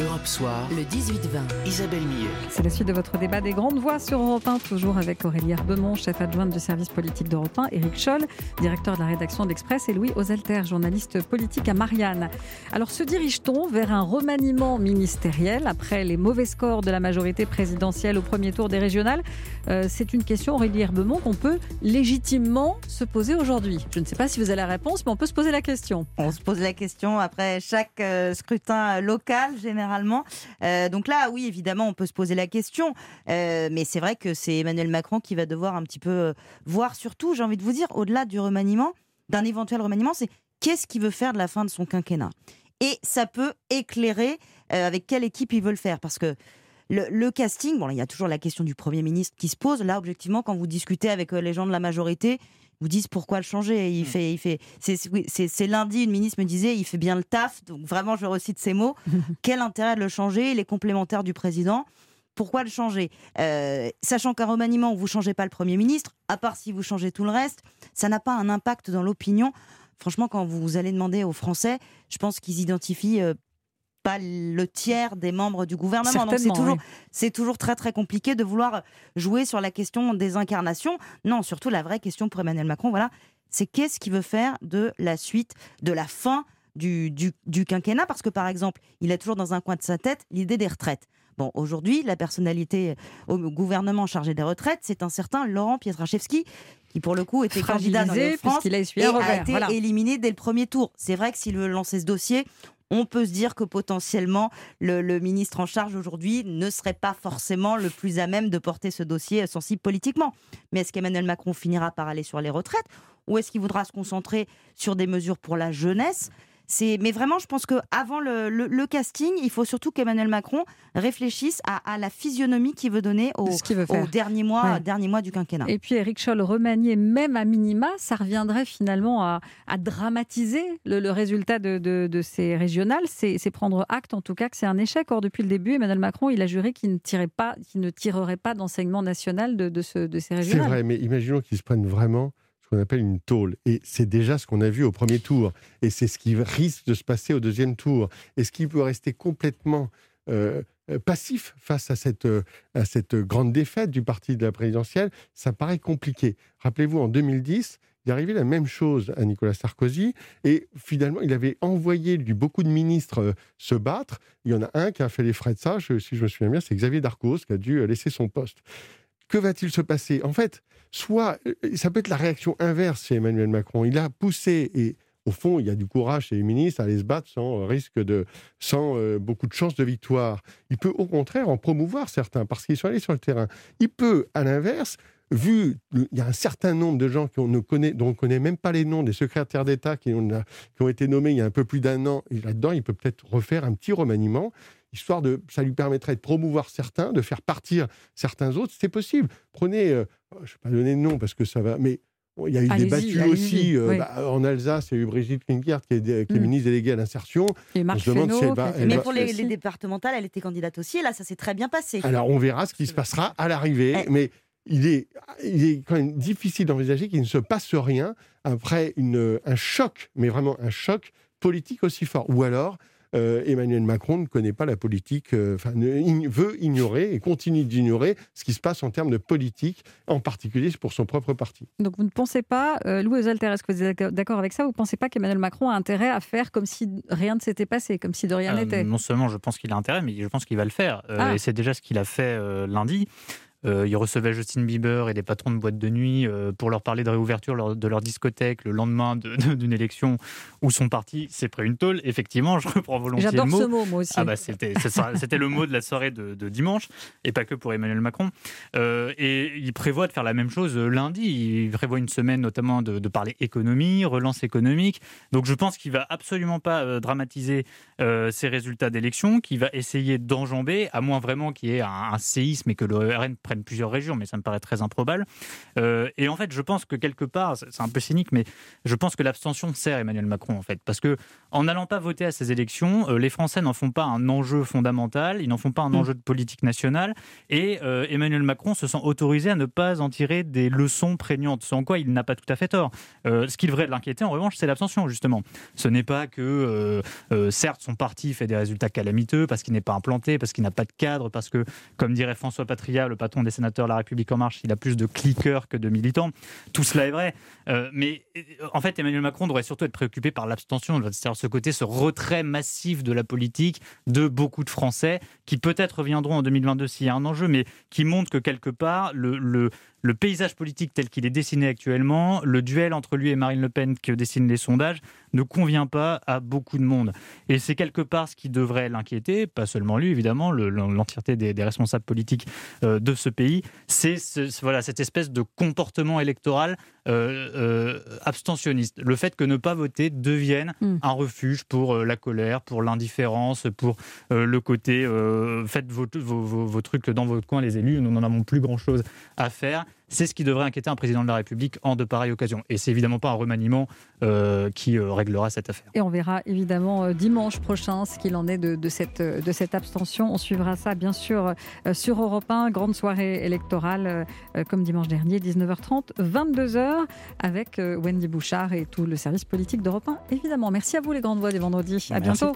Europe Soir, le 18-20, Isabelle Millet. C'est la suite de votre débat des grandes voix sur Europe 1, toujours avec Aurélie Herbemont, chef adjointe du service politique d'Europe 1, Éric Scholl, directeur de la rédaction d'Express, et Louis Ozelter, journaliste politique à Marianne. Alors, se dirige-t-on vers un remaniement ministériel après les mauvais scores de la majorité présidentielle au premier tour des régionales? Euh, C'est une question, Aurélie Herbemont, qu'on peut légitimement se poser aujourd'hui. Je ne sais pas si vous avez la réponse, mais on peut se poser la question. On se pose la question après chaque euh, scrutin local, généralement. Euh, donc là, oui, évidemment, on peut se poser la question. Euh, mais c'est vrai que c'est Emmanuel Macron qui va devoir un petit peu euh, voir surtout, j'ai envie de vous dire, au-delà du remaniement, d'un éventuel remaniement, c'est qu'est-ce qu'il veut faire de la fin de son quinquennat? Et ça peut éclairer avec quelle équipe il veut le faire. Parce que le, casting, bon, il y a toujours la question du Premier ministre qui se pose. Là, objectivement, quand vous discutez avec les gens de la majorité, vous disent pourquoi le changer. Il mm. fait, il fait. C'est lundi, une ministre me disait, il fait bien le taf. Donc vraiment, je recite ces mots. Quel intérêt de le changer Il est complémentaire du président? Pourquoi le changer? Euh, Sachant qu'un remaniement où vous changez pas le Premier ministre, à part si vous changez tout le reste, ça n'a pas un impact dans l'opinion. Franchement, quand vous allez demander aux Français, je pense qu'ils identifient euh, pas le tiers des membres du gouvernement. Donc c'est toujours, très très compliqué de vouloir jouer sur la question des incarnations. Non, surtout la vraie question pour Emmanuel Macron, voilà, c'est qu'est-ce qu'il veut faire de la suite, de la fin du, du, du, quinquennat? Parce que par exemple, il a toujours dans un coin de sa tête l'idée des retraites. Bon, aujourd'hui, la personnalité au gouvernement chargé des retraites, c'est un certain Laurent Pietraszewski, qui pour le coup était candidat dans les France a et a été éliminé dès le premier tour. C'est vrai que s'il veut lancer ce dossier, on peut se dire que potentiellement le, ministre en charge aujourd'hui ne serait pas forcément le plus à même de porter ce dossier sensible politiquement. Mais est-ce qu'Emmanuel Macron finira par aller sur les retraites ou est-ce qu'il voudra se concentrer sur des mesures pour la jeunesse? Mais vraiment, je pense que avant le, casting, il faut surtout qu'Emmanuel Macron réfléchisse à, la physionomie qu'il veut donner au, dernier mois, dernier mois du quinquennat. Et puis Eric Scholl remanier même à minima, ça reviendrait finalement à, dramatiser le, résultat de, ces régionales. C'est prendre acte, en tout cas, que c'est un échec. Or, depuis le début, Emmanuel Macron, il a juré qu'il ne tirait pas, qu'il ne tirerait pas d'enseignement national de, de, de ces régionales. C'est vrai, mais imaginons qu'ils se prennent vraiment qu'on appelle une tôle. Et c'est déjà ce qu'on a vu au premier tour. Et c'est ce qui risque de se passer au deuxième tour. Est-ce qu'il peut rester complètement euh, passif face à cette, euh, à cette grande défaite du parti de la présidentielle? Ça paraît compliqué. Rappelez-vous, en 2010, il arrivé la même chose à Nicolas Sarkozy. Et finalement, il avait envoyé lui, beaucoup de ministres euh, se battre. Il y en a un qui a fait les frais de ça, si je me souviens bien, c'est Xavier Darcos qui a dû laisser son poste. Que va-t-il se passer? En fait, soit euh, ça peut être la réaction inverse chez Emmanuel Macron. Il a poussé et au fond, il y a du courage chez les ministres à aller se battre sans euh, risque de, sans euh, beaucoup de chances de victoire. Il peut au contraire en promouvoir certains parce qu'ils sont allés sur le terrain. Il peut, à l'inverse, vu il y a un certain nombre de gens ne connaît, dont on ne connaît même pas les noms, des secrétaires d'État qui, qui, ont été nommés il y a un peu plus d'un an, et là-dedans, il peut peut-être refaire un petit remaniement histoire de, ça lui permettrait de promouvoir certains, de faire partir certains autres. C'est possible. Prenez, euh, je ne vais pas donner de nom parce que ça va, mais il y a eu des battues aussi euh, bah, en Alsace. Il y a eu Brigitte Klinkert qui est, qui est mm. ministre déléguée à l'insertion. Et Marc Fesneau, Mais pour les, départementales, elle était candidate aussi. Et là, ça s'est très bien passé. Alors, on verra ce qui se passera à l'arrivée. Eh. Mais il est, il est quand même difficile d'envisager qu'il ne se passe rien après une, un choc, mais vraiment un choc politique aussi fort. Ou alors, euh, Emmanuel Macron ne connaît pas la politique, euh, enfin, veut ignorer et continue d'ignorer ce qui se passe en termes de politique, en particulier pour son propre parti. Donc vous ne pensez pas, euh, Louis Zalter, est-ce que vous êtes d'accord avec ça? Vous ne pensez pas qu'Emmanuel Macron a intérêt à faire comme si rien ne s'était passé, comme si de rien n'était? Non seulement je pense qu'il a intérêt, mais je pense qu'il va le faire. Ah. Et c'est déjà ce qu'il a fait lundi. Euh, il recevait Justin Bieber et des patrons de boîtes de nuit euh, pour leur parler de réouverture de leur discothèque le lendemain d'une élection où son parti s'est pris une tôle. Effectivement, je reprends volontiers le mot. ce mot, moi aussi. Ah bah c'était le mot de la soirée de, dimanche, et pas que pour Emmanuel Macron. Euh, et il prévoit de faire la même chose lundi. Il prévoit une semaine notamment de, parler économie, relance économique. Donc je pense qu'il va absolument pas dramatiser ces résultats d'élection, qu'il va essayer d'enjamber, à moins vraiment qu'il y ait un, séisme et que le RN prenne plusieurs régions, mais ça me paraît très improbable. et en fait, je pense que quelque part, c'est un peu cynique, mais je pense que l'abstention sert Emmanuel Macron, en fait, parce que en n'allant pas voter à ces élections, les Français n'en font pas un enjeu fondamental, ils n'en font pas un mm. enjeu de politique nationale, et Emmanuel Macron se sent autorisé à ne pas en tirer des leçons prégnantes, sans quoi il n'a pas tout à fait tort. ce qui devrait l'inquiéter, en revanche, c'est l'abstention, justement. Ce n'est pas que, certes, son parti fait des résultats calamiteux, parce qu'il n'est pas implanté, parce qu'il n'a pas de cadre, parce que, comme dirait François Patria, le patron des sénateurs La République En Marche, il a plus de cliqueurs que de militants. Tout cela est vrai. Euh, mais en fait, Emmanuel Macron devrait surtout être préoccupé par l'abstention, c'est-à-dire ce côté, ce retrait massif de la politique de beaucoup de Français qui peut-être reviendront en 2022 s'il y a un enjeu, mais qui montre que quelque part, le, le paysage politique tel qu'il est dessiné actuellement, le duel entre lui et Marine Le Pen que dessinent les sondages, ne convient pas à beaucoup de monde. Et c'est quelque part ce qui devrait l'inquiéter, pas seulement lui évidemment, l'entièreté des, responsables politiques euh, de ce pays, c'est voilà, cette espèce de comportement électoral euh, euh, abstentionniste. Le fait que ne pas voter devienne hmm. un refuge pour la colère, pour l'indifférence, pour le côté faites vos, vos, trucs dans votre coin les élus, nous n'en avons plus grand-chose à faire. C'est ce qui devrait inquiéter un président de la République en de pareilles occasions. Et c'est évidemment pas un remaniement euh, qui euh, réglera cette affaire. Et on verra évidemment euh, dimanche prochain ce qu'il en est de, cette, de cette abstention. On suivra ça bien sûr sur Europe 1, grande soirée électorale comme dimanche dernier, 19h30, 22h, avec Wendy Bouchard et tout le service politique d'Europe 1, évidemment. Merci à vous les grandes voix des vendredis. À bientôt.